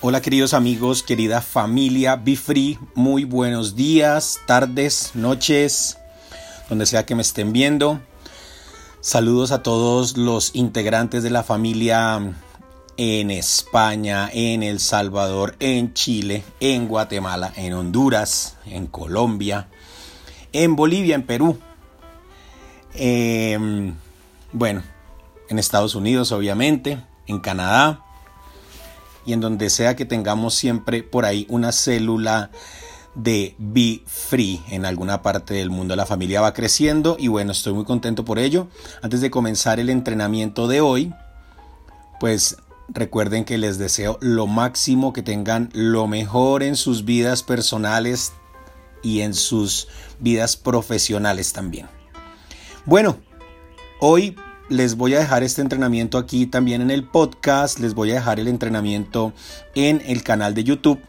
Hola queridos amigos, querida familia Be Free, muy buenos días, tardes, noches, donde sea que me estén viendo. Saludos a todos los integrantes de la familia en España, en El Salvador, en Chile, en Guatemala, en Honduras, en Colombia, en Bolivia, en Perú. Em, bueno, en Estados Unidos obviamente, en Canadá y en donde sea que tengamos siempre por ahí una célula de Be Free en alguna parte del mundo. La familia va creciendo y bueno, estoy muy contento por ello. Antes de comenzar el entrenamiento de hoy, pues recuerden que les deseo lo máximo, que tengan lo mejor en sus vidas personales y en sus vidas profesionales también. Bueno, hoy les voy a dejar este entrenamiento aquí también en el podcast, les voy a dejar el entrenamiento en el canal de YouTube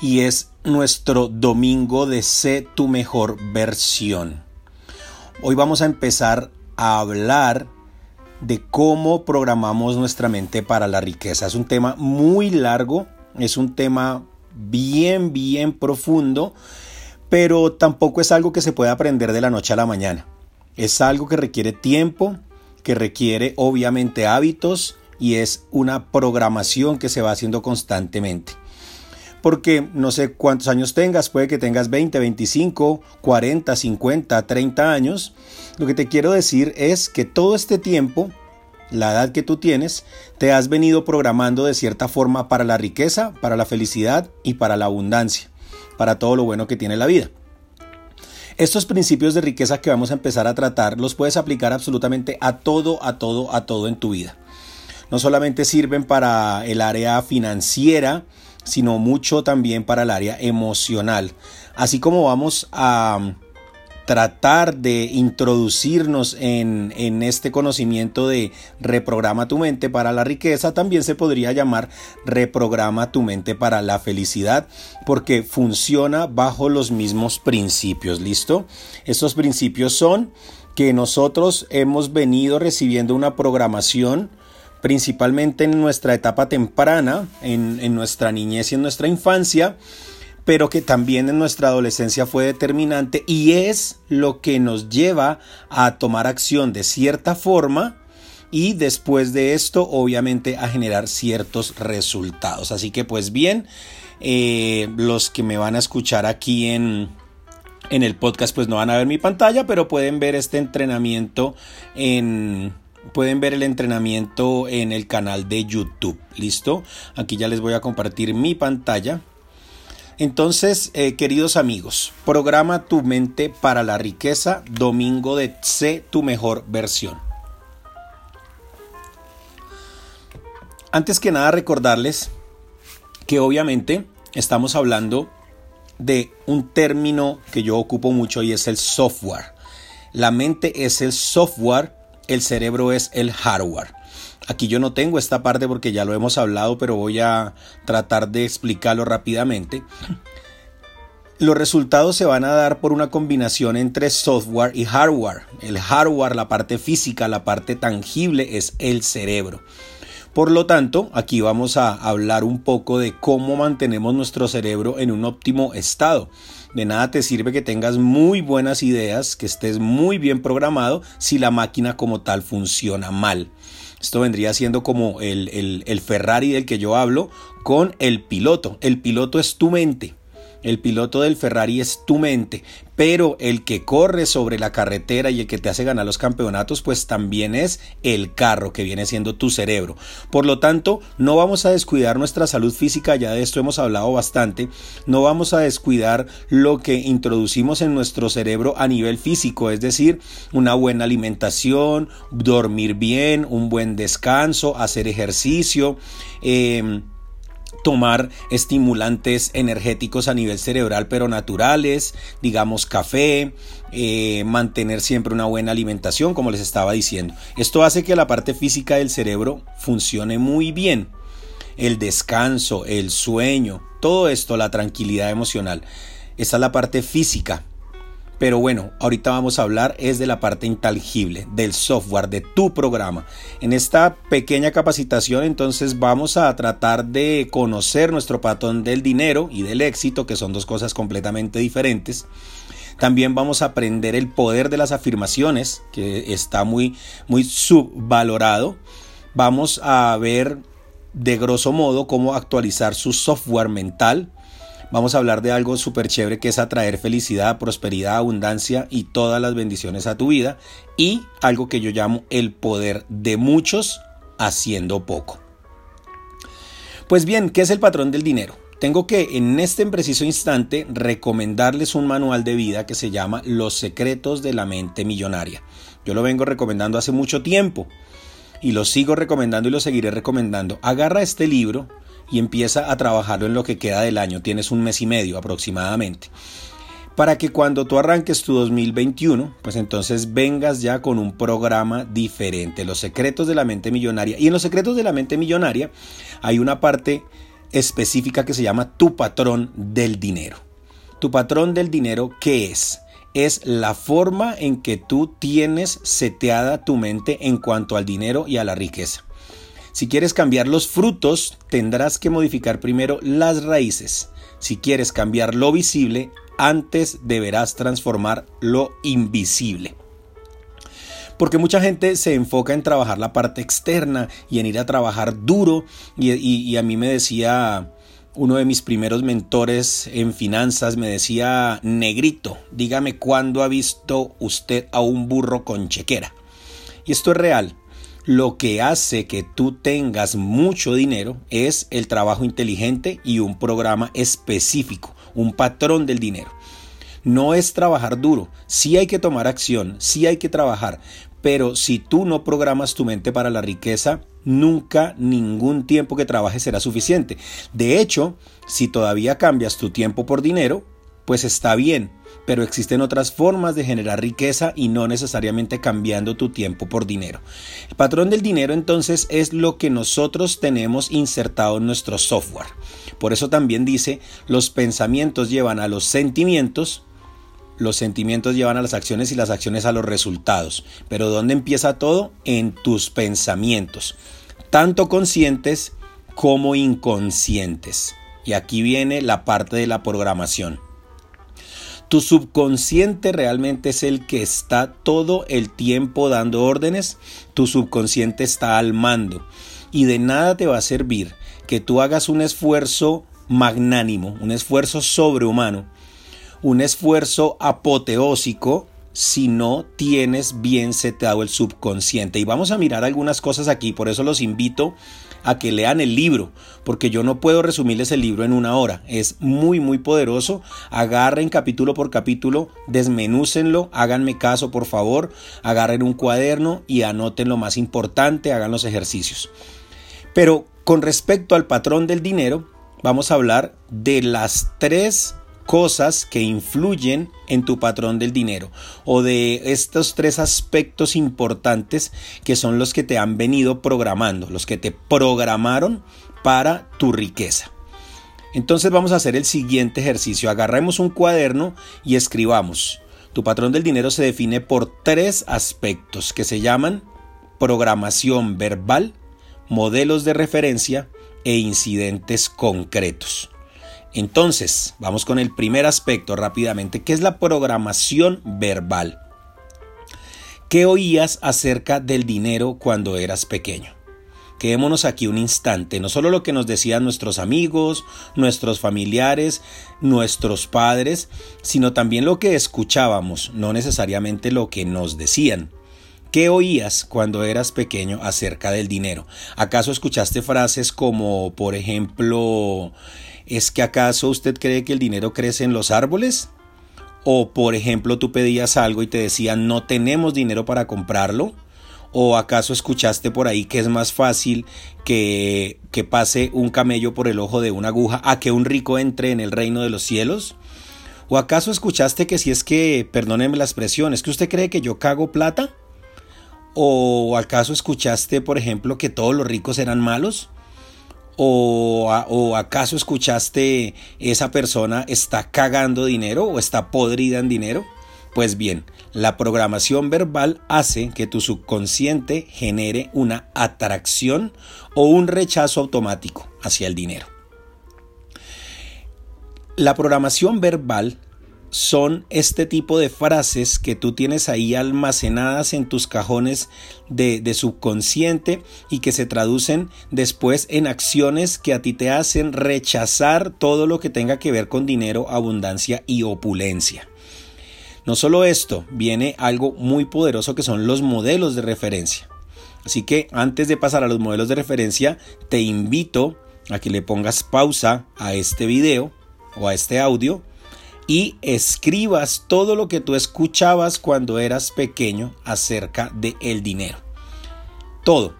y es nuestro domingo de Sé tu mejor versión. Hoy vamos a empezar a hablar de cómo programamos nuestra mente para la riqueza. Es un tema muy largo, es un tema bien, bien profundo, pero tampoco es algo que se pueda aprender de la noche a la mañana. Es algo que requiere tiempo, que requiere obviamente hábitos y es una programación que se va haciendo constantemente. Porque no sé cuántos años tengas, puede que tengas 20, 25, 40, 50, 30 años. Lo que te quiero decir es que todo este tiempo, la edad que tú tienes, te has venido programando de cierta forma para la riqueza, para la felicidad y para la abundancia, para todo lo bueno que tiene la vida. Estos principios de riqueza que vamos a empezar a tratar los puedes aplicar absolutamente a todo, a todo, a todo en tu vida. No solamente sirven para el área financiera, sino mucho también para el área emocional. Así como vamos a tratar de introducirnos en, en, este conocimiento de reprograma tu mente para la riqueza, también se podría llamar reprograma tu mente para la felicidad, porque funciona bajo los mismos principios, ¿listo? Estos principios son que nosotros hemos venido recibiendo una programación principalmente en nuestra etapa temprana, en, en nuestra niñez y en nuestra infancia, pero que también en nuestra adolescencia fue determinante y es lo que nos lleva a tomar acción de cierta forma y después de esto obviamente a generar ciertos resultados. Así que pues bien, eh, los que me van a escuchar aquí en, en el podcast pues no van a ver mi pantalla, pero pueden ver este entrenamiento en pueden ver el entrenamiento en el canal de YouTube. ¿Listo? Aquí ya les voy a compartir mi pantalla. Entonces, eh, queridos amigos, programa tu mente para la riqueza, domingo de Sé tu mejor versión. Antes que nada, recordarles que obviamente estamos hablando de un término que yo ocupo mucho y es el software. La mente es el software, el cerebro es el hardware. Aquí yo no tengo esta parte porque ya lo hemos hablado, pero voy a tratar de explicarlo rápidamente. Los resultados se van a dar por una combinación entre software y hardware. El hardware, la parte física, la parte tangible es el cerebro. Por lo tanto, aquí vamos a hablar un poco de cómo mantenemos nuestro cerebro en un óptimo estado. De nada te sirve que tengas muy buenas ideas, que estés muy bien programado si la máquina como tal funciona mal. Esto vendría siendo como el, el, Ferrari del que yo hablo con el piloto. El piloto es tu mente. El piloto del Ferrari es tu mente, pero el que corre sobre la carretera y el que te hace ganar los campeonatos, pues también es el carro que viene siendo tu cerebro. Por lo tanto, no vamos a descuidar nuestra salud física, ya de esto hemos hablado bastante, no vamos a descuidar lo que introducimos en nuestro cerebro a nivel físico, es decir, una buena alimentación, dormir bien, un buen descanso, hacer ejercicio. Eh, tomar estimulantes energéticos a nivel cerebral pero naturales, digamos café, eh, mantener siempre una buena alimentación como les estaba diciendo. Esto hace que la parte física del cerebro funcione muy bien. El descanso, el sueño, todo esto, la tranquilidad emocional. Esta es la parte física. Pero bueno, ahorita vamos a hablar es de la parte intangible, del software, de tu programa. En esta pequeña capacitación entonces vamos a tratar de conocer nuestro patrón del dinero y del éxito, que son dos cosas completamente diferentes. También vamos a aprender el poder de las afirmaciones, que está muy, muy subvalorado. Vamos a ver de grosso modo cómo actualizar su software mental Vamos a hablar de algo súper chévere que es atraer felicidad, prosperidad, abundancia y todas las bendiciones a tu vida. Y algo que yo llamo el poder de muchos haciendo poco. Pues bien, ¿qué es el patrón del dinero? Tengo que en este preciso instante recomendarles un manual de vida que se llama Los secretos de la mente millonaria. Yo lo vengo recomendando hace mucho tiempo y lo sigo recomendando y lo seguiré recomendando. Agarra este libro, y empieza a trabajarlo en lo que queda del año. Tienes un mes y medio aproximadamente. Para que cuando tú arranques tu 2021, pues entonces vengas ya con un programa diferente. Los secretos de la mente millonaria. Y en los secretos de la mente millonaria hay una parte específica que se llama tu patrón del dinero. Tu patrón del dinero, ¿qué es? Es la forma en que tú tienes seteada tu mente en cuanto al dinero y a la riqueza. Si quieres cambiar los frutos, tendrás que modificar primero las raíces. Si quieres cambiar lo visible, antes deberás transformar lo invisible. Porque mucha gente se enfoca en trabajar la parte externa y en ir a trabajar duro. Y, a mí me decía uno de mis primeros mentores en finanzas, me decía, negrito, dígame cuándo ha visto usted a un burro con chequera. Y esto es real. Lo que hace que tú tengas mucho dinero es el trabajo inteligente y un programa específico, un patrón del dinero. No es trabajar duro, sí hay que tomar acción, sí hay que trabajar, pero si tú no programas tu mente para la riqueza, nunca ningún tiempo que trabajes será suficiente. De hecho, si todavía cambias tu tiempo por dinero, pues está bien, pero existen otras formas de generar riqueza y no necesariamente cambiando tu tiempo por dinero. El patrón del dinero entonces es lo que nosotros tenemos insertado en nuestro software. Por eso también dice, los pensamientos llevan a los sentimientos, los sentimientos llevan a las acciones y las acciones a los resultados. Pero ¿dónde empieza todo? En tus pensamientos, tanto conscientes como inconscientes. Y aquí viene la parte de la programación. Tu subconsciente realmente es el que está todo el tiempo dando órdenes. Tu subconsciente está al mando. Y de nada te va a servir que tú hagas un esfuerzo magnánimo, un esfuerzo sobrehumano, un esfuerzo apoteósico si no tienes bien seteado el subconsciente. Y vamos a mirar algunas cosas aquí, por eso los invito a que lean el libro, porque yo no puedo resumirles el libro en una hora. Es muy, muy poderoso. Agarren capítulo por capítulo, desmenúcenlo, háganme caso, por favor. Agarren un cuaderno y anoten lo más importante, hagan los ejercicios. Pero con respecto al patrón del dinero, vamos a hablar de las tres cosas que influyen en tu patrón del dinero o de estos tres aspectos importantes que son los que te han venido programando, los que te programaron para tu riqueza. Entonces vamos a hacer el siguiente ejercicio. Agarremos un cuaderno y escribamos. Tu patrón del dinero se define por tres aspectos que se llaman programación verbal, modelos de referencia e incidentes concretos. Entonces, vamos con el primer aspecto rápidamente, que es la programación verbal. ¿Qué oías acerca del dinero cuando eras pequeño? Quedémonos aquí un instante, no solo lo que nos decían nuestros amigos, nuestros familiares, nuestros padres, sino también lo que escuchábamos, no necesariamente lo que nos decían. ¿Qué oías cuando eras pequeño acerca del dinero? ¿Acaso escuchaste frases como, por ejemplo, ¿Es que acaso usted cree que el dinero crece en los árboles? O por ejemplo tú pedías algo y te decían no tenemos dinero para comprarlo. ¿O acaso escuchaste por ahí que es más fácil que, que pase un camello por el ojo de una aguja a que un rico entre en el reino de los cielos? ¿O acaso escuchaste que si es que, perdónenme la expresión, es que usted cree que yo cago plata? ¿O acaso escuchaste, por ejemplo, que todos los ricos eran malos? ¿O, acaso escuchaste esa persona está cagando dinero o está podrida en dinero? Pues bien, la programación verbal hace que tu subconsciente genere una atracción o un rechazo automático hacia el dinero. La programación verbal son este tipo de frases que tú tienes ahí almacenadas en tus cajones de, subconsciente y que se traducen después en acciones que a ti te hacen rechazar todo lo que tenga que ver con dinero, abundancia y opulencia. No solo esto, viene algo muy poderoso que son los modelos de referencia. Así que antes de pasar a los modelos de referencia, te invito a que le pongas pausa a este video o a este audio y escribas todo lo que tú escuchabas cuando eras pequeño acerca del el dinero. Todo.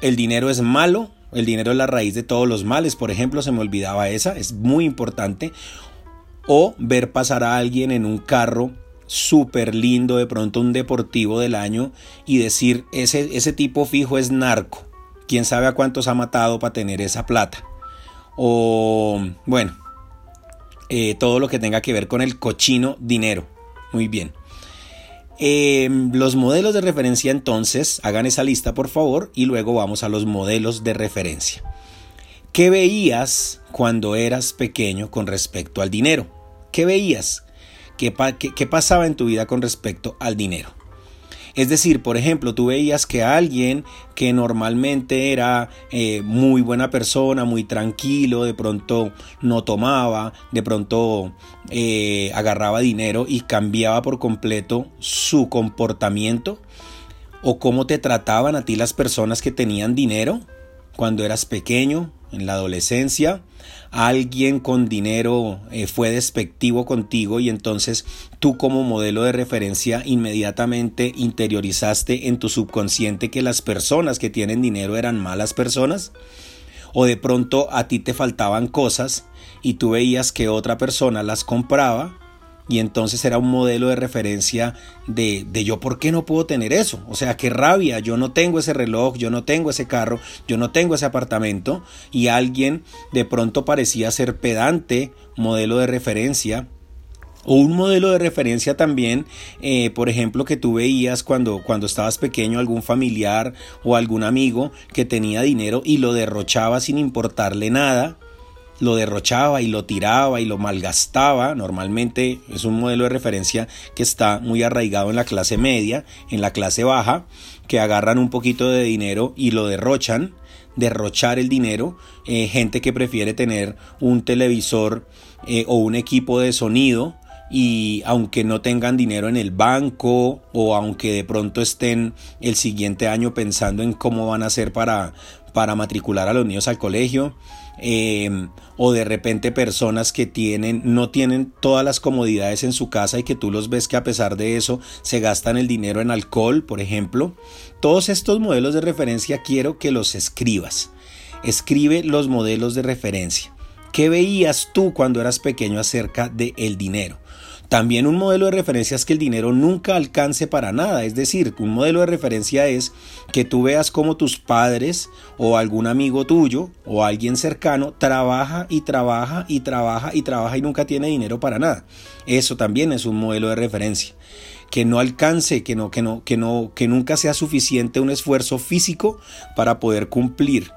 El dinero es malo, el dinero es la raíz de todos los males, por ejemplo, se me olvidaba esa, es muy importante. O ver pasar a alguien en un carro súper lindo, de pronto un deportivo del año, y decir, ese, ese tipo fijo es narco. ¿Quién sabe a cuántos ha matado para tener esa plata? O, bueno, eh, todo lo que tenga que ver con el cochino dinero. Muy bien. Em, los modelos de referencia entonces, hagan esa lista por favor y luego vamos a los modelos de referencia. ¿Qué veías cuando eras pequeño con respecto al dinero? ¿Qué veías? qué pasaba en tu vida con respecto al dinero? Es decir, por ejemplo, tú veías que alguien que normalmente era eh, muy buena persona, muy tranquilo, de pronto no tomaba, de pronto eh, agarraba dinero y cambiaba por completo su comportamiento o cómo te trataban a ti las personas que tenían dinero cuando eras pequeño, en la adolescencia, alguien con dinero eh, fue despectivo contigo y entonces tú como modelo de referencia inmediatamente interiorizaste en tu subconsciente que las personas que tienen dinero eran malas personas? ¿O de pronto a ti te faltaban cosas y tú veías que otra persona las compraba y entonces era un modelo de referencia de, de, yo por qué no puedo tener eso. O sea, qué rabia, yo no tengo ese reloj, yo no tengo ese carro, yo no tengo ese apartamento y alguien de pronto parecía ser pedante, modelo de referencia. O un modelo de referencia también, eh, por ejemplo, que tú veías cuando, cuando estabas pequeño, algún familiar o algún amigo que tenía dinero y lo derrochaba sin importarle nada lo derrochaba y lo tiraba y lo malgastaba. Normalmente es un modelo de referencia que está muy arraigado en la clase media, en la clase baja, que agarran un poquito de dinero y lo derrochan. Derrochar el dinero, eh, gente que prefiere tener un televisor eh, o un equipo de sonido y aunque no tengan dinero en el banco o aunque de pronto estén el siguiente año pensando en cómo van a hacer para, para matricular a los niños al colegio, Em, o de repente personas que tienen no tienen todas las comodidades en su casa y que tú los ves que a pesar de eso se gastan el dinero en alcohol, por ejemplo. Todos estos modelos de referencia quiero que los escribas. Escribe los modelos de referencia. ¿Qué veías tú cuando eras pequeño acerca del el dinero? También un modelo de referencia es que el dinero nunca alcance para nada, es decir, un modelo de referencia es que tú veas cómo tus padres o algún amigo tuyo o alguien cercano trabaja y trabaja y trabaja y trabaja y nunca tiene dinero para nada. Eso también es un modelo de referencia. Que no alcance, que no, que no, que no, que nunca sea suficiente un esfuerzo físico para poder cumplir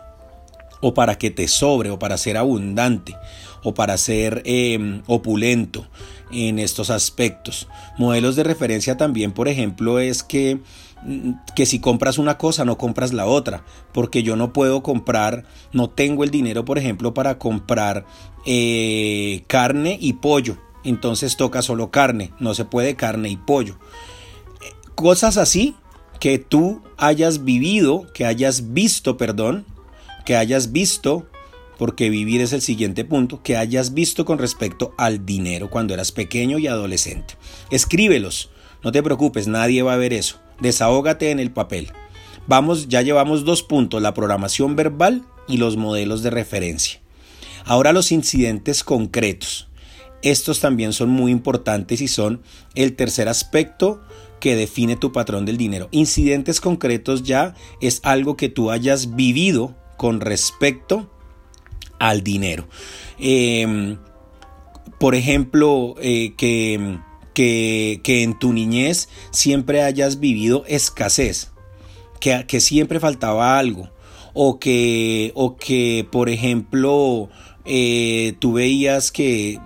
o para que te sobre o para ser abundante o para ser em, opulento en estos aspectos. Modelos de referencia también, por ejemplo, es que mm, que si compras una cosa no compras la otra, porque yo no puedo comprar, no tengo el dinero, por ejemplo, para comprar eh, carne y pollo, entonces toca solo carne, no se puede carne y pollo. Cosas así que tú hayas vivido, que hayas visto, perdón, que hayas visto porque vivir es el siguiente punto que hayas visto con respecto al dinero cuando eras pequeño y adolescente. Escríbelos, no te preocupes, nadie va a ver eso. Desahógate en el papel. Vamos, ya llevamos dos puntos, la programación verbal y los modelos de referencia. Ahora los incidentes concretos. Estos también son muy importantes y son el tercer aspecto que define tu patrón del dinero. Incidentes concretos ya es algo que tú hayas vivido con respecto al dinero. Em, por ejemplo, eh, que, que, que en tu niñez siempre hayas vivido escasez, que, que siempre faltaba algo, o que, o que por ejemplo, eh, tú veías que,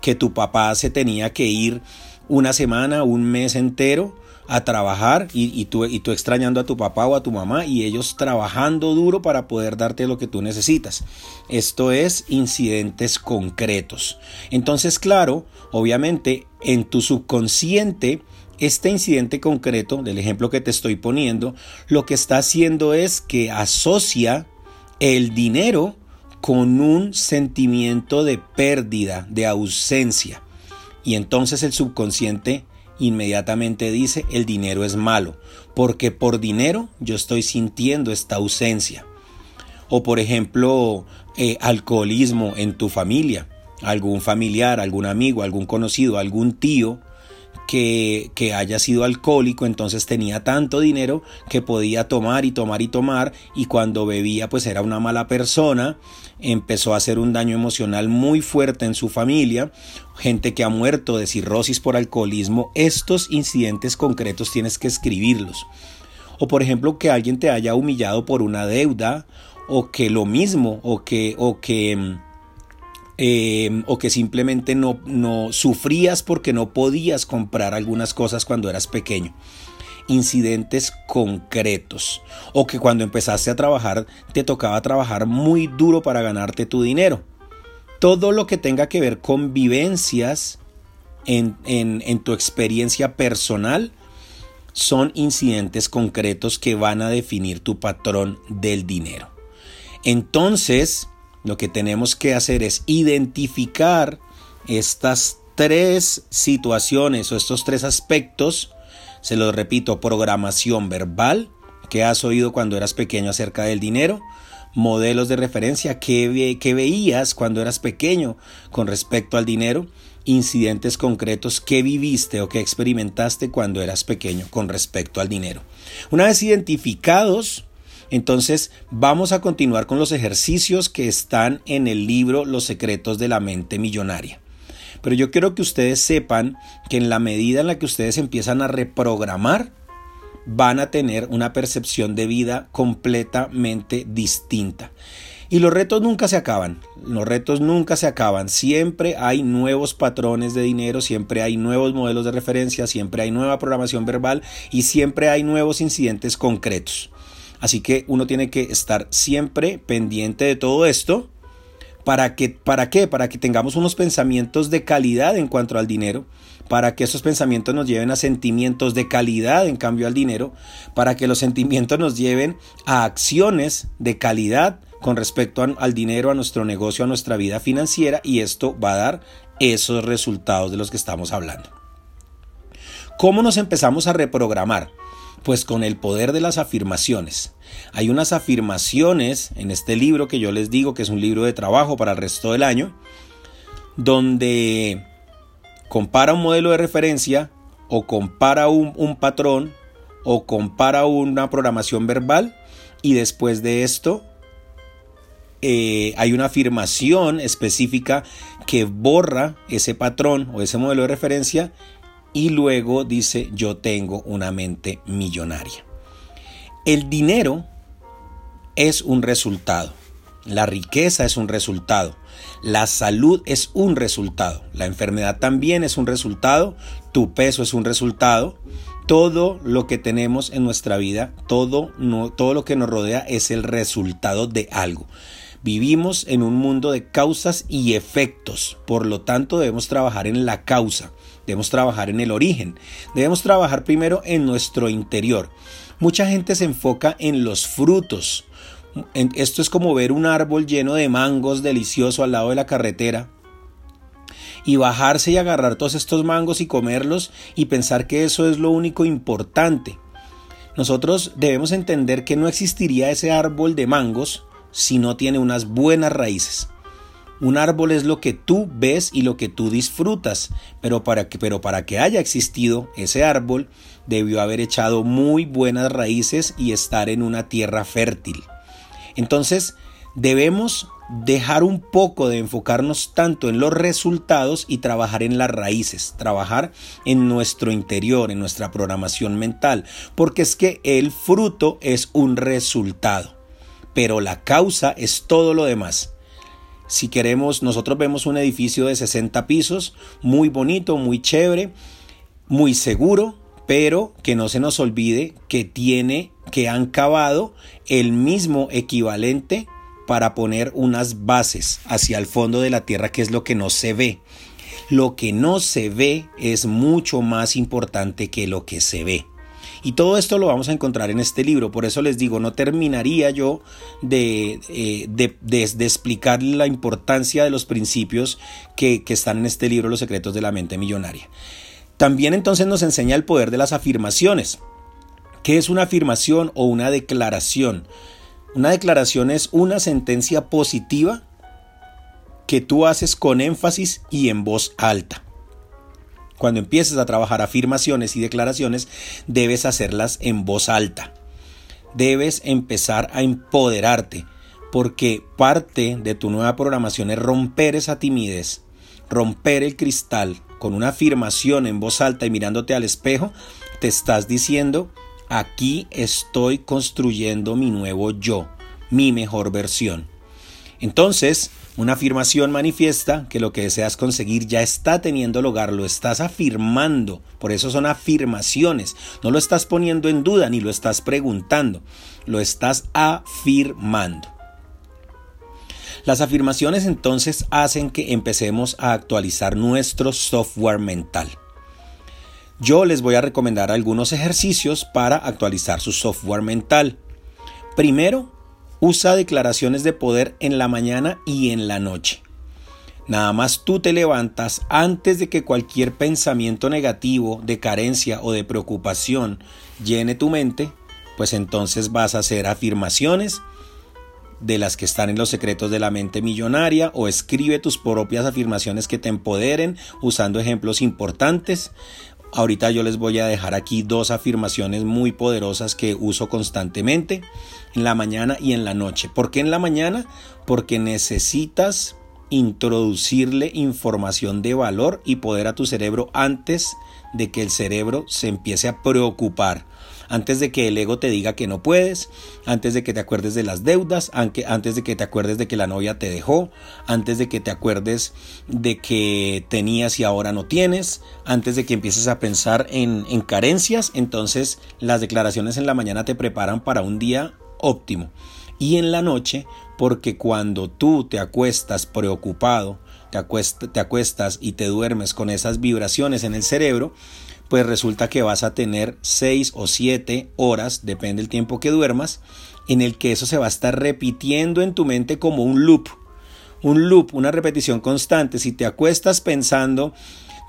que tu papá se tenía que ir una semana, un mes entero a trabajar y, tú, y, tú, extrañando a tu papá o a tu mamá y ellos trabajando duro para poder darte lo que tú necesitas. Esto es incidentes concretos. Entonces, claro, obviamente en tu subconsciente, este incidente concreto del ejemplo que te estoy poniendo, lo que está haciendo es que asocia el dinero con un sentimiento de pérdida, de ausencia. Y entonces el subconsciente inmediatamente dice el dinero es malo, porque por dinero yo estoy sintiendo esta ausencia. O por ejemplo, eh, alcoholismo en tu familia, algún familiar, algún amigo, algún conocido, algún tío que, haya sido alcohólico, entonces tenía tanto dinero que podía tomar y tomar y tomar y cuando bebía pues era una mala persona, empezó a hacer un daño emocional muy fuerte en su familia, gente que ha muerto de cirrosis por alcoholismo, estos incidentes concretos tienes que escribirlos. O por ejemplo que alguien te haya humillado por una deuda o que lo mismo o que o que Em, o que simplemente no, no sufrías porque no podías comprar algunas cosas cuando eras pequeño incidentes concretos o que cuando empezaste a trabajar te tocaba trabajar muy duro para ganarte tu dinero. Todo lo que tenga que ver con vivencias en, en tu experiencia personal son incidentes concretos que van a definir tu patrón del dinero. Entonces, lo que tenemos que hacer es identificar estas tres situaciones o estos tres aspectos. Se los repito, programación verbal, que has oído cuando eras pequeño acerca del dinero, modelos de referencia que, que veías cuando eras pequeño con respecto al dinero, incidentes concretos que viviste o que experimentaste cuando eras pequeño con respecto al dinero. Una vez identificados entonces vamos a continuar con los ejercicios que están en el libro Los secretos de la mente millonaria. Pero yo quiero que ustedes sepan que en la medida en la que ustedes empiezan a reprogramar, van a tener una percepción de vida completamente distinta. Y los retos nunca se acaban, los retos nunca se acaban, siempre hay nuevos patrones de dinero, siempre hay nuevos modelos de referencia, siempre hay nueva programación verbal y siempre hay nuevos incidentes concretos. Así que uno tiene que estar siempre pendiente de todo esto. ¿Para, que, ¿Para qué? Para que tengamos unos pensamientos de calidad en cuanto al dinero, para que esos pensamientos nos lleven a sentimientos de calidad en cambio al dinero, para que los sentimientos nos lleven a acciones de calidad con respecto al dinero, a nuestro negocio, a nuestra vida financiera y esto va a dar esos resultados de los que estamos hablando. ¿Cómo nos empezamos a reprogramar? Pues con el poder de las afirmaciones. Hay unas afirmaciones en este libro que yo les digo que es un libro de trabajo para el resto del año, donde compara un modelo de referencia o compara un, patrón o compara una programación verbal y después de esto eh, hay una afirmación específica que borra ese patrón o ese modelo de referencia y luego dice yo tengo una mente millonaria. El dinero es un resultado, la riqueza es un resultado, la salud es un resultado, la enfermedad también es un resultado, tu peso es un resultado, todo lo que tenemos en nuestra vida, todo, todo lo que nos rodea es el resultado de algo. Vivimos en un mundo de causas y efectos, por lo tanto debemos trabajar en la causa. Debemos trabajar en el origen. Debemos trabajar primero en nuestro interior. Mucha gente se enfoca en los frutos. Esto es como ver un árbol lleno de mangos delicioso al lado de la carretera y bajarse y agarrar todos estos mangos y comerlos y pensar que eso es lo único importante. Nosotros debemos entender que no existiría ese árbol de mangos si no tiene unas buenas raíces. Un árbol es lo que tú ves y lo que tú disfrutas, pero para que, haya existido ese árbol, debió haber echado muy buenas raíces y estar en una tierra fértil. Entonces, debemos dejar un poco de enfocarnos tanto en los resultados y trabajar en las raíces, trabajar en nuestro interior, en nuestra programación mental, porque es que el fruto es un resultado, pero la causa es todo lo demás. Si queremos, nosotros vemos un edificio de 60 pisos, muy bonito, muy chévere, muy seguro, pero que no se nos olvide que tiene, que han cavado el mismo equivalente para poner unas bases hacia el fondo de la tierra, que es lo que no se ve. Lo que no se ve es mucho más importante que lo que se ve. Y todo esto lo vamos a encontrar en este libro. Por eso les digo, no terminaría yo de, eh, de, explicar la importancia de los principios que, que están en este libro, Los secretos de la mente millonaria. También entonces nos enseña el poder de las afirmaciones. ¿Qué es una afirmación o una declaración? Una declaración es una sentencia positiva que tú haces con énfasis y en voz alta. Cuando empieces a trabajar afirmaciones y declaraciones, debes hacerlas en voz alta. Debes empezar a empoderarte, porque parte de tu nueva programación es romper esa timidez, romper el cristal con una afirmación en voz alta y mirándote al espejo, te estás diciendo, Aquí estoy construyendo mi nuevo yo, mi mejor versión. Entonces, una afirmación manifiesta que lo que deseas conseguir ya está teniendo lugar, lo estás afirmando. Por eso son afirmaciones. No lo estás poniendo en duda ni lo estás preguntando, lo estás afirmando. Las afirmaciones entonces hacen que empecemos a actualizar nuestro software mental yo les voy a recomendar algunos ejercicios para actualizar su software mental. Primero, usa declaraciones de poder en la mañana y en la noche. Nada más tú te levantas antes de que cualquier pensamiento negativo, de carencia o de preocupación llene tu mente, pues entonces vas a hacer afirmaciones de las que están en los secretos de la mente millonaria o escribe tus propias afirmaciones que te empoderen usando ejemplos importantes. Ahorita yo les voy a dejar aquí dos afirmaciones muy poderosas que uso constantemente en la mañana y en la noche. ¿Por qué en la mañana? Porque necesitas introducirle información de valor y poder a tu cerebro antes de que el cerebro se empiece a preocupar antes de que el ego te diga que no puedes, antes de que te acuerdes de las deudas, antes de que te acuerdes de que la novia te dejó, antes de que te acuerdes de que tenías y ahora no tienes, antes de que empieces a pensar en, en carencias, entonces las declaraciones en la mañana te preparan para un día óptimo. Y en la noche, porque cuando tú te acuestas preocupado, te, acuestas y te duermes con esas vibraciones en el cerebro, pues resulta que vas a tener 6 o 7 horas, depende del tiempo que duermas, en el que eso se va a estar repitiendo en tu mente como un loop. Un loop, una repetición constante. Si te acuestas pensando,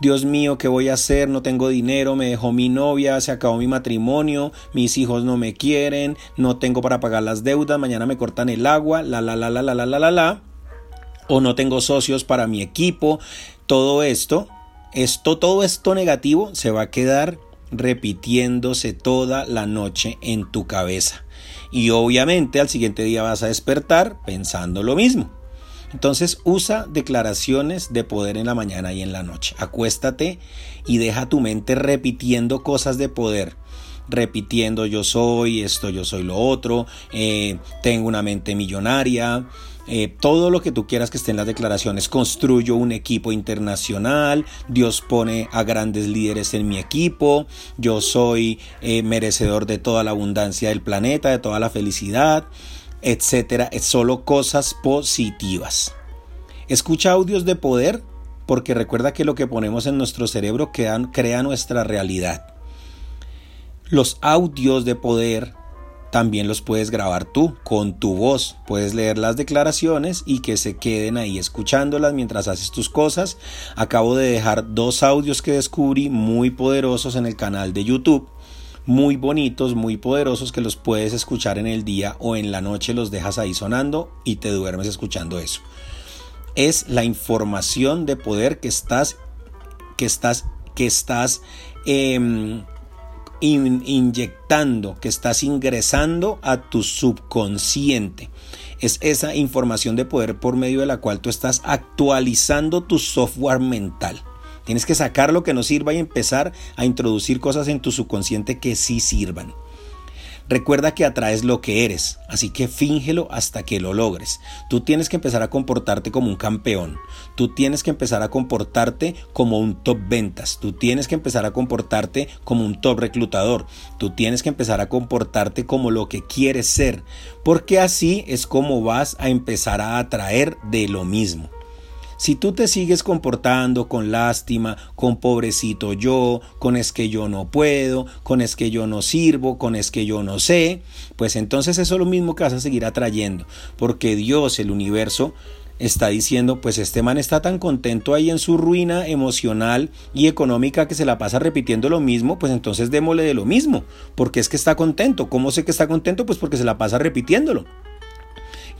Dios mío, ¿qué voy a hacer? No tengo dinero, me dejó mi novia, se acabó mi matrimonio, mis hijos no me quieren, no tengo para pagar las deudas, mañana me cortan el agua, la la la la la la la la la, o no tengo socios para mi equipo, todo esto esto, todo esto negativo se va a quedar repitiéndose toda la noche en tu cabeza. Y obviamente al siguiente día vas a despertar pensando lo mismo. Entonces usa declaraciones de poder en la mañana y en la noche. Acuéstate y deja tu mente repitiendo cosas de poder. Repitiendo yo soy esto, yo soy lo otro, eh, tengo una mente millonaria, eh, todo lo que tú quieras que esté en las declaraciones. Construyo un equipo internacional, Dios pone a grandes líderes en mi equipo, yo soy eh, merecedor de toda la abundancia del planeta, de toda la felicidad, etcétera. Solo cosas positivas. Escucha audios de poder porque recuerda que lo que ponemos en nuestro cerebro crea nuestra realidad. Los audios de poder también los puedes grabar tú con tu voz. Puedes leer las declaraciones y que se queden ahí escuchándolas mientras haces tus cosas. Acabo de dejar dos audios que descubrí muy poderosos en el canal de YouTube. Muy bonitos, muy poderosos que los puedes escuchar en el día o en la noche los dejas ahí sonando y te duermes escuchando eso. Es la información de poder que estás que estás que estás eh, inyectando, que estás ingresando a tu subconsciente. es esa información de poder por medio de la cual tú estás actualizando tu software mental. Tienes que sacar lo que no sirva y empezar a introducir cosas en tu subconsciente que sí sirvan. Recuerda que atraes lo que eres, así que fíngelo hasta que lo logres. Tú tienes que empezar a comportarte como un campeón. Tú tienes que empezar a comportarte como un top ventas. Tú tienes que empezar a comportarte como un top reclutador. Tú tienes que empezar a comportarte como lo que quieres ser, porque así es como vas a empezar a atraer de lo mismo. Si tú te sigues comportando con lástima, con pobrecito yo, con es que yo no puedo, con es que yo no sirvo, con es que yo no sé, pues entonces eso es lo mismo que vas a seguir atrayendo, porque Dios, el universo, está diciendo, pues este man está tan contento ahí en su ruina emocional y económica que se la pasa repitiendo lo mismo, pues entonces démosle de lo mismo, porque es que está contento. ¿Cómo sé que está contento? Pues porque se la pasa repitiéndolo.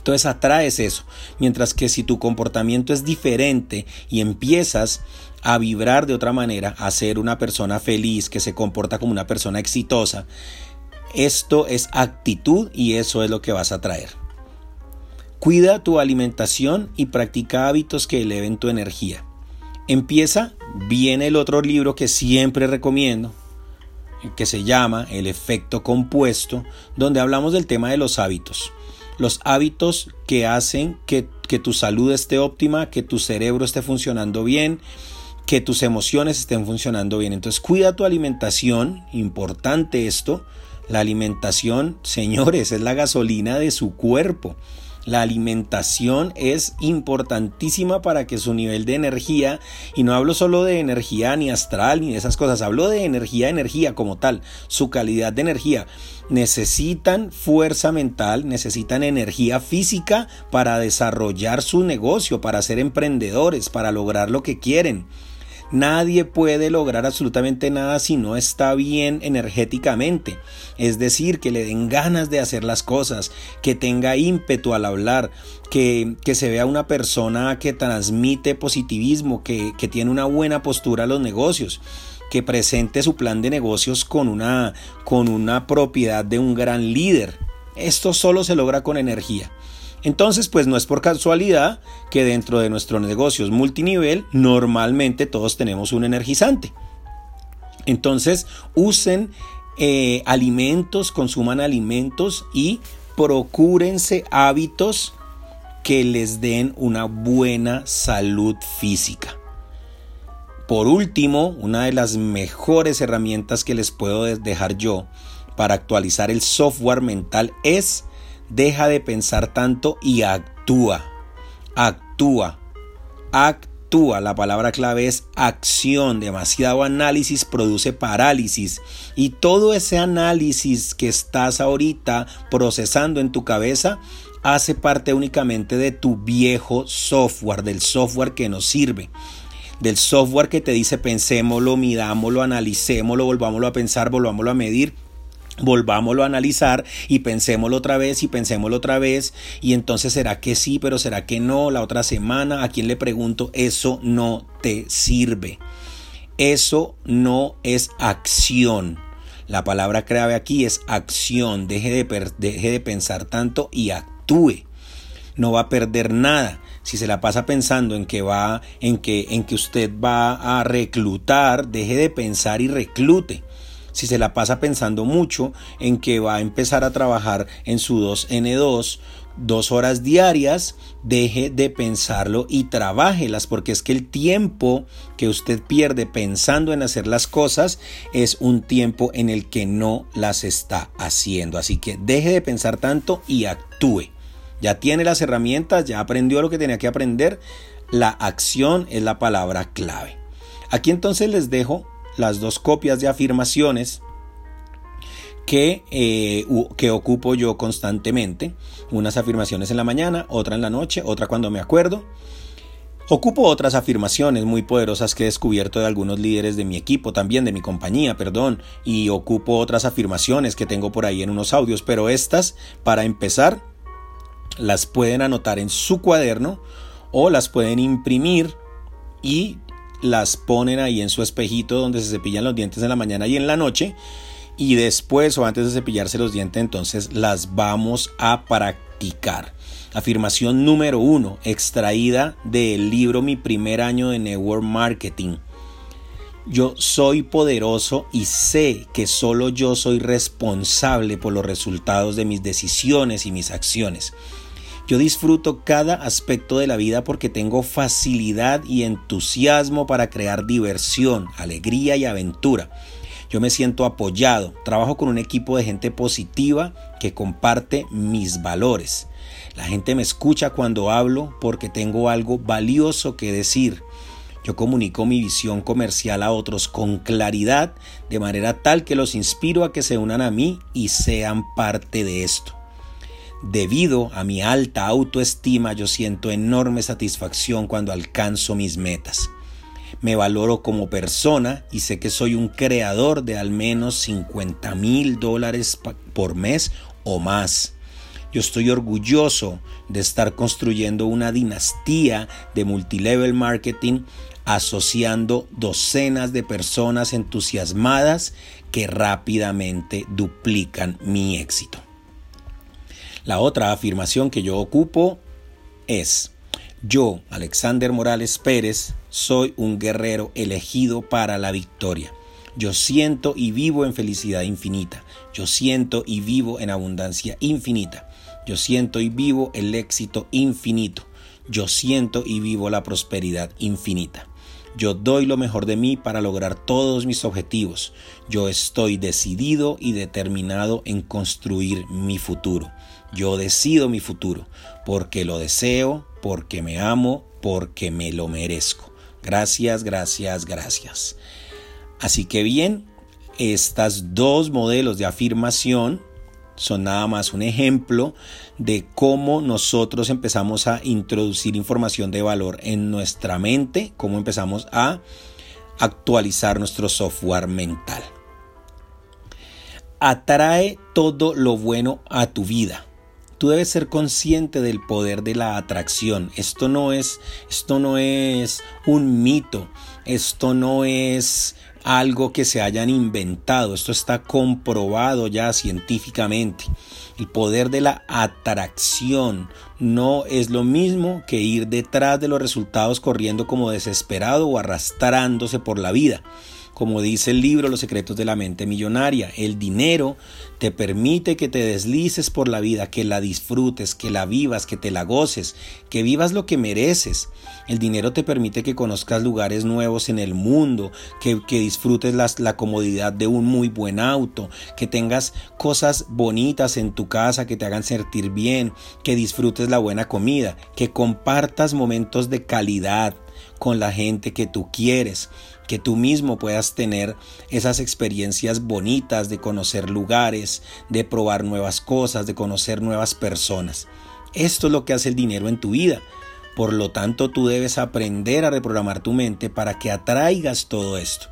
Entonces atraes eso. Mientras que si tu comportamiento es diferente y empiezas a vibrar de otra manera, a ser una persona feliz, que se comporta como una persona exitosa, esto es actitud y eso es lo que vas a traer. Cuida tu alimentación y practica hábitos que eleven tu energía. Empieza, viene el otro libro que siempre recomiendo, que se llama El efecto compuesto, donde hablamos del tema de los hábitos los hábitos que hacen que, tu salud esté óptima, que tu cerebro esté funcionando bien, que tus emociones estén funcionando bien. Entonces cuida tu alimentación, importante esto. La alimentación, señores, es la gasolina de su cuerpo. La alimentación es importantísima para que su nivel de energía, y no hablo solo de energía ni astral ni de esas cosas, hablo de energía, energía como tal, su calidad de energía. Necesitan fuerza mental, necesitan energía física para desarrollar su negocio, para ser emprendedores, para lograr lo que quieren. Nadie puede lograr absolutamente nada si no está bien energéticamente. Es decir, que le den ganas de hacer las cosas, que tenga ímpetu al hablar, que, que se vea una persona que transmite positivismo, que, que tiene una buena postura a los negocios que presente su plan de negocios con una, con una propiedad de un gran líder. Esto solo se logra con energía. Entonces, pues no es por casualidad que dentro de nuestros negocios multinivel normalmente todos tenemos un energizante. Entonces, usen eh, alimentos, consuman alimentos y procúrense hábitos que les den una buena salud física. Por último, una de las mejores herramientas que les puedo dejar yo para actualizar el software mental es deja de pensar tanto y actúa. Actúa. Actúa. La palabra clave es acción. Demasiado análisis produce parálisis. Y todo ese análisis que estás ahorita procesando en tu cabeza hace parte únicamente de tu viejo software, del software que nos sirve del software que te dice pensémoslo, midámoslo, analicémoslo, volvámoslo a pensar, volvámoslo a medir volvámoslo a analizar y pensémoslo otra vez y pensémoslo otra vez y entonces será que sí, pero será que no, la otra semana, a quien le pregunto, eso no te sirve. Eso no es acción. La palabra clave aquí es acción. Deje de, deje de pensar tanto y actúe. No va a perder nada. Si se la pasa pensando en que va, en que, en que usted va a reclutar, deje de pensar y reclute si se la pasa pensando mucho en que va a empezar a trabajar en su 2N2 dos horas diarias, deje de pensarlo y trabájelas, porque es que el tiempo que usted pierde pensando en hacer las cosas es un tiempo en el que no las está haciendo. Así que deje de pensar tanto y actúe. Ya tiene las herramientas, ya aprendió lo que tenía que aprender. La acción es la palabra clave. Aquí entonces les dejo las dos copias de afirmaciones que, eh, que ocupo yo constantemente. Unas afirmaciones en la mañana, otra en la noche, otra cuando me acuerdo. Ocupo otras afirmaciones muy poderosas que he descubierto de algunos líderes de mi equipo, también de mi compañía, perdón, y ocupo otras afirmaciones que tengo por ahí en unos audios, pero estas, para empezar, las pueden anotar en su cuaderno o las pueden imprimir y las ponen ahí en su espejito donde se cepillan los dientes en la mañana y en la noche y después o antes de cepillarse los dientes entonces las vamos a practicar. Afirmación número uno, extraída del libro Mi primer año de Network Marketing. Yo soy poderoso y sé que solo yo soy responsable por los resultados de mis decisiones y mis acciones. Yo disfruto cada aspecto de la vida porque tengo facilidad y entusiasmo para crear diversión, alegría y aventura. Yo me siento apoyado, trabajo con un equipo de gente positiva que comparte mis valores. La gente me escucha cuando hablo porque tengo algo valioso que decir. Yo comunico mi visión comercial a otros con claridad, de manera tal que los inspiro a que se unan a mí y sean parte de esto. Debido a mi alta autoestima yo siento enorme satisfacción cuando alcanzo mis metas. Me valoro como persona y sé que soy un creador de al menos 50 mil dólares por mes o más. Yo estoy orgulloso de estar construyendo una dinastía de multilevel marketing asociando docenas de personas entusiasmadas que rápidamente duplican mi éxito. La otra afirmación que yo ocupo es, yo, Alexander Morales Pérez, soy un guerrero elegido para la victoria. Yo siento y vivo en felicidad infinita. Yo siento y vivo en abundancia infinita. Yo siento y vivo el éxito infinito. Yo siento y vivo la prosperidad infinita. Yo doy lo mejor de mí para lograr todos mis objetivos. Yo estoy decidido y determinado en construir mi futuro. Yo decido mi futuro porque lo deseo, porque me amo, porque me lo merezco. Gracias, gracias, gracias. Así que bien, estas dos modelos de afirmación son nada más un ejemplo de cómo nosotros empezamos a introducir información de valor en nuestra mente, cómo empezamos a actualizar nuestro software mental. Atrae todo lo bueno a tu vida tú debes ser consciente del poder de la atracción. Esto no es, esto no es un mito, esto no es algo que se hayan inventado, esto está comprobado ya científicamente. El poder de la atracción no es lo mismo que ir detrás de los resultados corriendo como desesperado o arrastrándose por la vida. Como dice el libro Los secretos de la mente millonaria, el dinero te permite que te deslices por la vida, que la disfrutes, que la vivas, que te la goces, que vivas lo que mereces. El dinero te permite que conozcas lugares nuevos en el mundo, que, disfrutes la comodidad de un muy buen auto, que tengas cosas bonitas en tu casa que te hagan sentir bien, que disfrutes la buena comida, que compartas momentos de calidad con la gente que tú quieres que tú mismo puedas tener esas experiencias bonitas de conocer lugares, de probar nuevas cosas, de conocer nuevas personas. Esto es lo que hace el dinero en tu vida. Por lo tanto, tú debes aprender a reprogramar tu mente para que atraigas todo esto.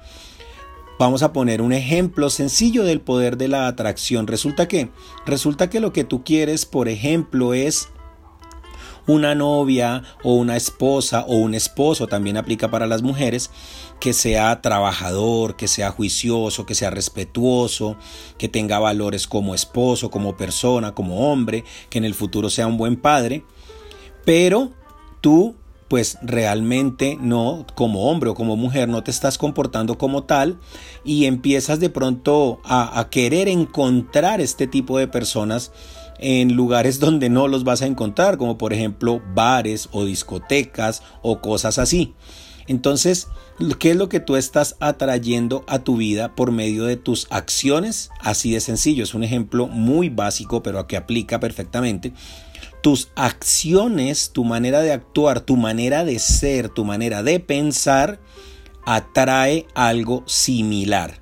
Vamos a poner un ejemplo sencillo del poder de la atracción. Resulta que, resulta que lo que tú quieres, por ejemplo, es una novia o una esposa o un esposo, también aplica para las mujeres, que sea trabajador, que sea juicioso, que sea respetuoso, que tenga valores como esposo, como persona, como hombre, que en el futuro sea un buen padre, pero tú pues realmente no, como hombre o como mujer, no te estás comportando como tal y empiezas de pronto a, a querer encontrar este tipo de personas en lugares donde no los vas a encontrar, como por ejemplo bares o discotecas o cosas así. Entonces, ¿qué es lo que tú estás atrayendo a tu vida por medio de tus acciones? Así de sencillo, es un ejemplo muy básico, pero que aplica perfectamente. Tus acciones, tu manera de actuar, tu manera de ser, tu manera de pensar, atrae algo similar.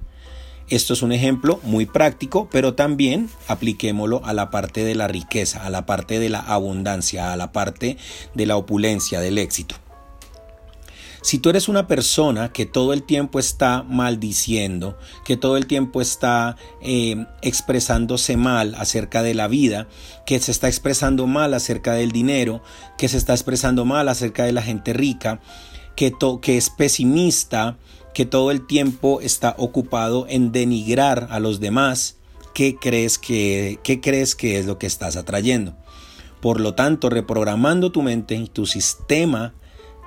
Esto es un ejemplo muy práctico, pero también apliquémoslo a la parte de la riqueza, a la parte de la abundancia, a la parte de la opulencia, del éxito. Si tú eres una persona que todo el tiempo está maldiciendo, que todo el tiempo está eh, expresándose mal acerca de la vida, que se está expresando mal acerca del dinero, que se está expresando mal acerca de la gente rica, que, que es pesimista, que todo el tiempo está ocupado en denigrar a los demás, ¿qué crees que, qué crees que es lo que estás atrayendo? Por lo tanto, reprogramando tu mente y tu sistema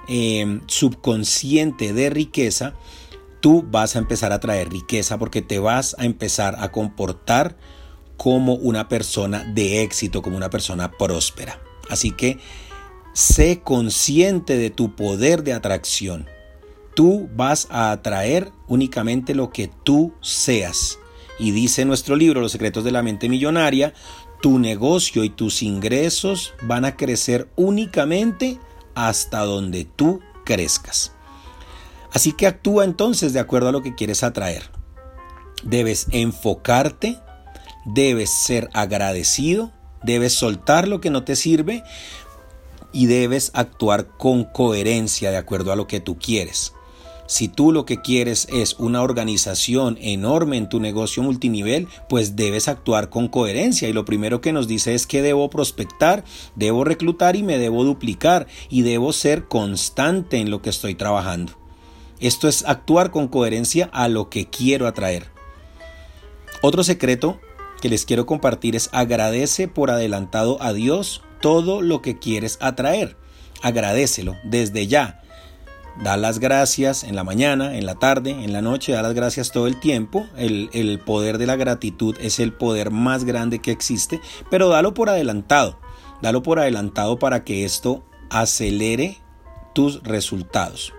eh, subconsciente de riqueza, tú vas a empezar a traer riqueza porque te vas a empezar a comportar como una persona de éxito, como una persona próspera. Así que sé consciente de tu poder de atracción. Tú vas a atraer únicamente lo que tú seas. Y dice nuestro libro, Los secretos de la mente millonaria, tu negocio y tus ingresos van a crecer únicamente hasta donde tú crezcas. Así que actúa entonces de acuerdo a lo que quieres atraer. Debes enfocarte, debes ser agradecido, debes soltar lo que no te sirve y debes actuar con coherencia de acuerdo a lo que tú quieres. Si tú lo que quieres es una organización enorme en tu negocio multinivel, pues debes actuar con coherencia. Y lo primero que nos dice es que debo prospectar, debo reclutar y me debo duplicar y debo ser constante en lo que estoy trabajando. Esto es actuar con coherencia a lo que quiero atraer. Otro secreto que les quiero compartir es agradece por adelantado a Dios todo lo que quieres atraer. Agradecelo desde ya da las gracias en la mañana, en la tarde, en la noche, da las gracias todo el tiempo. El, poder de la gratitud es el poder más grande que existe, pero dalo por adelantado. Dalo por adelantado para que esto acelere tus resultados.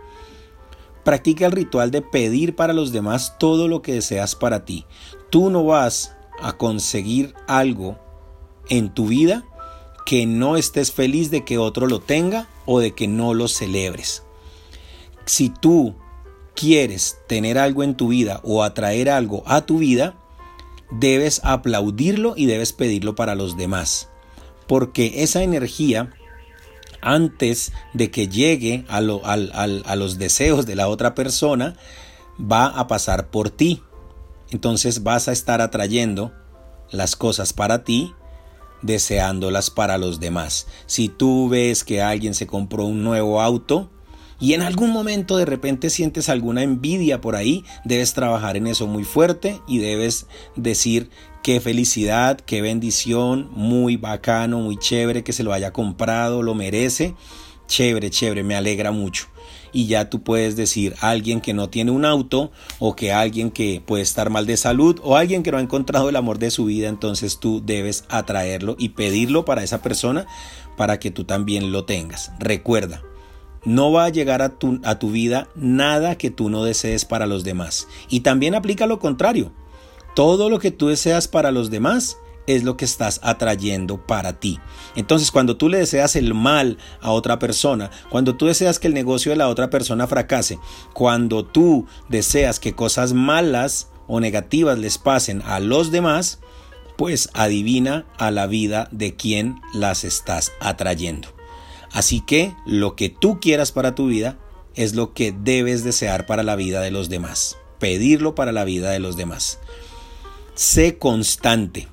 Practica el ritual de pedir para los demás todo lo que deseas para ti. Tú no vas a conseguir algo en tu vida que no estés feliz de que otro lo tenga o de que no lo celebres si tú quieres tener algo en tu vida o atraer algo a tu vida, debes aplaudirlo y debes pedirlo para los demás. Porque esa energía, antes de que llegue a, los deseos de la otra persona, va a pasar por ti. Entonces vas a estar atrayendo las cosas para ti, deseándolas para los demás. Si tú ves que alguien se compró un nuevo auto, y en algún momento de repente sientes alguna envidia por ahí, debes trabajar en eso muy fuerte y debes decir qué felicidad, qué bendición, muy bacano, muy chévere que se lo haya comprado, lo merece. Chévere, chévere, me alegra mucho. Y ya tú puedes decir a alguien que no tiene un auto o que alguien que puede estar mal de salud o alguien que no ha encontrado el amor de su vida, entonces tú debes atraerlo y pedirlo para esa persona para que tú también lo tengas. Recuerda, no va a llegar a tu, a tu vida nada que tú no desees para los demás. Y también aplica lo contrario. Todo lo que tú deseas para los demás es lo que estás atrayendo para ti. Entonces, cuando tú le deseas el mal a otra persona, cuando tú deseas que el negocio de la otra persona fracase, cuando tú deseas que cosas malas o negativas les pasen a los demás, pues adivina a la vida de quien las estás atrayendo. Así que lo que tú quieras para tu vida es lo que debes desear para la vida de los demás. Pedirlo para la vida de los demás. Sé constante.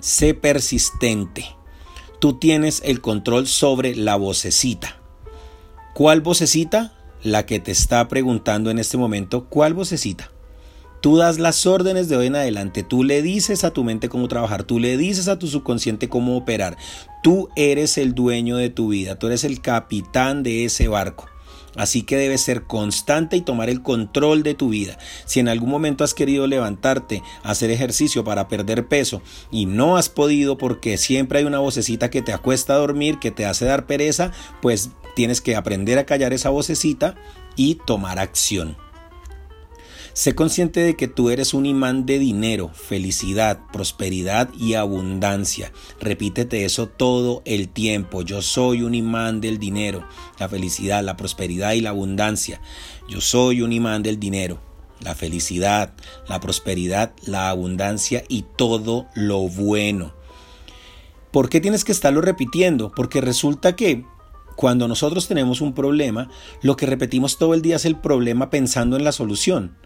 Sé persistente. Tú tienes el control sobre la vocecita. ¿Cuál vocecita? La que te está preguntando en este momento, ¿cuál vocecita? Tú das las órdenes de hoy en adelante, tú le dices a tu mente cómo trabajar, tú le dices a tu subconsciente cómo operar. Tú eres el dueño de tu vida, tú eres el capitán de ese barco. Así que debes ser constante y tomar el control de tu vida. Si en algún momento has querido levantarte, hacer ejercicio para perder peso y no has podido porque siempre hay una vocecita que te acuesta a dormir, que te hace dar pereza, pues tienes que aprender a callar esa vocecita y tomar acción. Sé consciente de que tú eres un imán de dinero, felicidad, prosperidad y abundancia. Repítete eso todo el tiempo. Yo soy un imán del dinero, la felicidad, la prosperidad y la abundancia. Yo soy un imán del dinero, la felicidad, la prosperidad, la abundancia y todo lo bueno. ¿Por qué tienes que estarlo repitiendo? Porque resulta que cuando nosotros tenemos un problema, lo que repetimos todo el día es el problema pensando en la solución.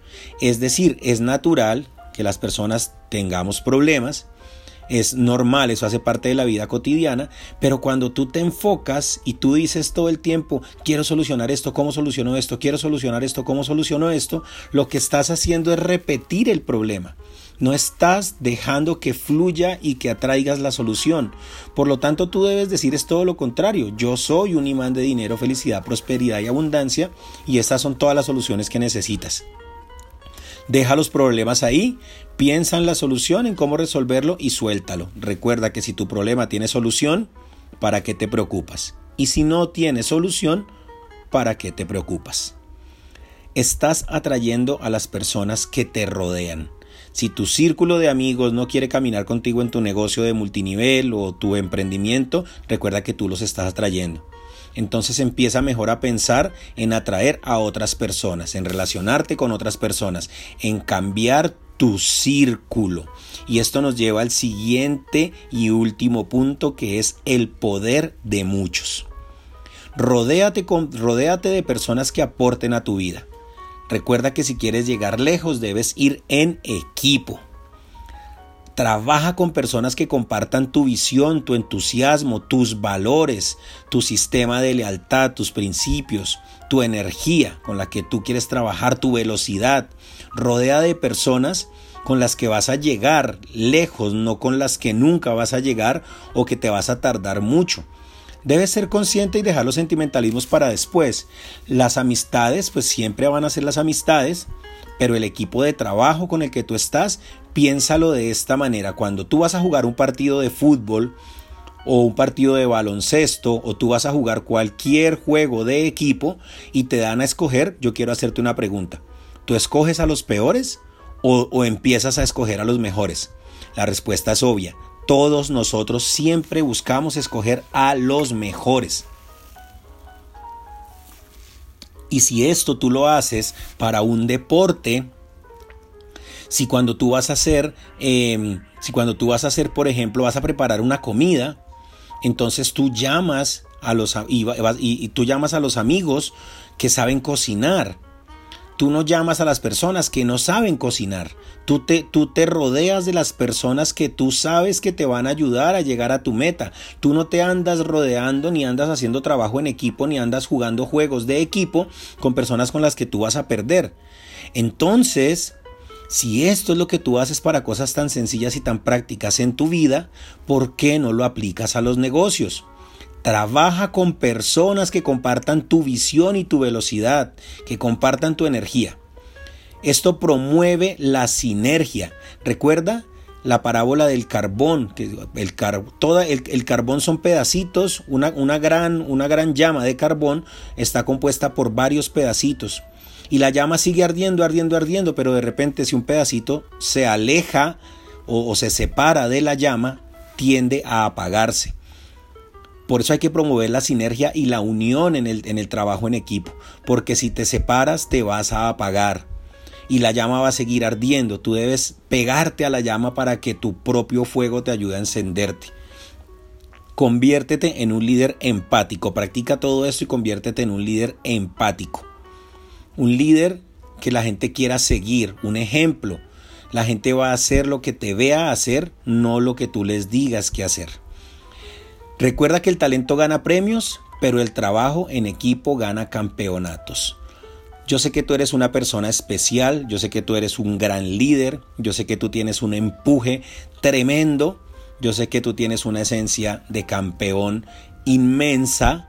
Es decir, es natural que las personas tengamos problemas, es normal, eso hace parte de la vida cotidiana, pero cuando tú te enfocas y tú dices todo el tiempo, quiero solucionar esto, ¿cómo soluciono esto? Quiero solucionar esto, ¿cómo soluciono esto? Lo que estás haciendo es repetir el problema. No estás dejando que fluya y que atraigas la solución. Por lo tanto, tú debes decir es todo lo contrario. Yo soy un imán de dinero, felicidad, prosperidad y abundancia y estas son todas las soluciones que necesitas. Deja los problemas ahí, piensa en la solución, en cómo resolverlo y suéltalo. Recuerda que si tu problema tiene solución, ¿para qué te preocupas? Y si no tiene solución, ¿para qué te preocupas? Estás atrayendo a las personas que te rodean. Si tu círculo de amigos no quiere caminar contigo en tu negocio de multinivel o tu emprendimiento, recuerda que tú los estás atrayendo. Entonces empieza mejor a pensar en atraer a otras personas, en relacionarte con otras personas, en cambiar tu círculo. Y esto nos lleva al siguiente y último punto que es el poder de muchos. Rodéate, con, rodéate de personas que aporten a tu vida. Recuerda que si quieres llegar lejos debes ir en equipo. Trabaja con personas que compartan tu visión, tu entusiasmo, tus valores, tu sistema de lealtad, tus principios, tu energía con la que tú quieres trabajar, tu velocidad. Rodea de personas con las que vas a llegar lejos, no con las que nunca vas a llegar o que te vas a tardar mucho. Debes ser consciente y dejar los sentimentalismos para después. Las amistades, pues siempre van a ser las amistades, pero el equipo de trabajo con el que tú estás, piénsalo de esta manera. Cuando tú vas a jugar un partido de fútbol o un partido de baloncesto o tú vas a jugar cualquier juego de equipo y te dan a escoger, yo quiero hacerte una pregunta. ¿Tú escoges a los peores o, o empiezas a escoger a los mejores? La respuesta es obia todos nosotros siempre buscamos escoger a los mejores. Y si esto tú lo haces para un deporte, si cuando tú vas a hacer, em, si cuando tú vas a hacer, por ejemplo, vas a preparar una comida, entonces tú llamas a los y tú llamas a los amigos que saben cocinar Tú no llamas a las personas que no saben cocinar. Tú te, tú te rodeas de las personas que tú sabes que te van a ayudar a llegar a tu meta. Tú no te andas rodeando ni andas haciendo trabajo en equipo ni andas jugando juegos de equipo con personas con las que tú vas a perder. Entonces, si esto es lo que tú haces para cosas tan sencillas y tan prácticas en tu vida, ¿por qué no lo aplicas a los negocios? Trabaja con personas que compartan tu visión y tu velocidad, que compartan tu energía. Esto promueve la sinergia. Recuerda la parábola del carbón, que el, carbón son pedacitos, una, gran, una gran llama de carbón está compuesta por varios pedacitos. Y la llama sigue ardiendo, ardiendo, ardiendo, pero de repente si un pedacito se aleja o se separa de la llama, tiende a apagarse. Por eso hay que promover la sinergia y la unión en el, en el trabajo en equipo, porque si te separas te vas a apagar y la llama va a seguir ardiendo. Tú debes pegarte a la llama para que tu propio fuego te ayude a encenderte. Conviértete en un líder empático. Practica todo esto y conviértete en un líder empático. Un líder que la gente quiera seguir, un ejemplo. La gente va a hacer lo que te vea hacer, no lo que tú les digas que hacer. Recuerda que el talento gana premios, pero el trabajo en equipo gana campeonatos. Yo sé que tú eres una persona especial, yo sé que tú eres un gran líder, yo sé que tú tienes un empuje tremendo, yo sé que tú tienes una esencia de campeón inmensa,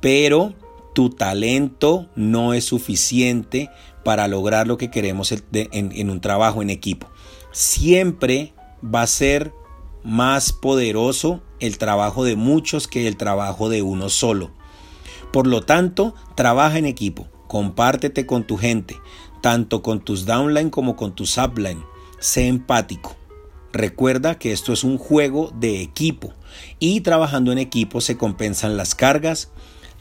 pero tu talento no es suficiente para lograr lo que queremos en, un trabajo en equipo. Siempre va a ser más poderoso el trabajo de muchos que el trabajo de uno solo. Por lo tanto, trabaja en equipo, compártete con tu gente, tanto con tus downline como con tus upline. Sé empático. Recuerda que esto es un juego de equipo y trabajando en equipo se compensan las cargas,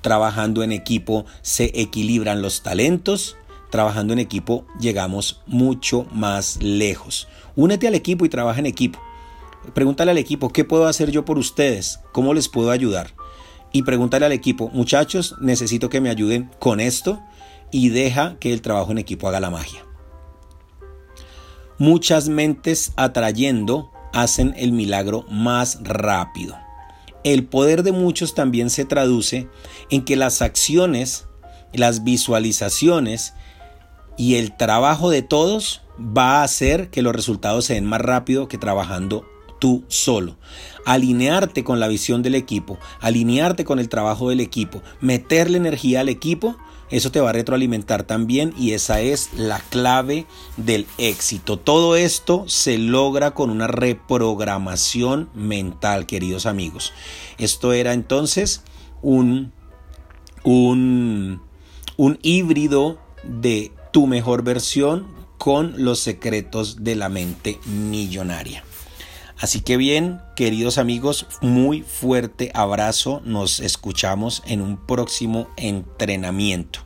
trabajando en equipo se equilibran los talentos, trabajando en equipo llegamos mucho más lejos. Únete al equipo y trabaja en equipo. Pregúntale al equipo, ¿qué puedo hacer yo por ustedes? ¿Cómo les puedo ayudar? Y pregúntale al equipo, muchachos, necesito que me ayuden con esto y deja que el trabajo en equipo haga la magia. Muchas mentes atrayendo hacen el milagro más rápido. El poder de muchos también se traduce en que las acciones, las visualizaciones y el trabajo de todos va a hacer que los resultados se den más rápido que trabajando tú solo. Alinearte con la visión del equipo, alinearte con el trabajo del equipo, meterle energía al equipo eso te va a retroalimentar también y esa es la clave del éxito. Todo esto se logra con una reprogramación mental, queridos amigos. Esto era entonces un, un, un híbrido de tu mejor versión con los secretos de la mente millonaria. Así que bien, queridos amigos, muy fuerte abrazo. Nos escuchamos en un próximo entrenamiento.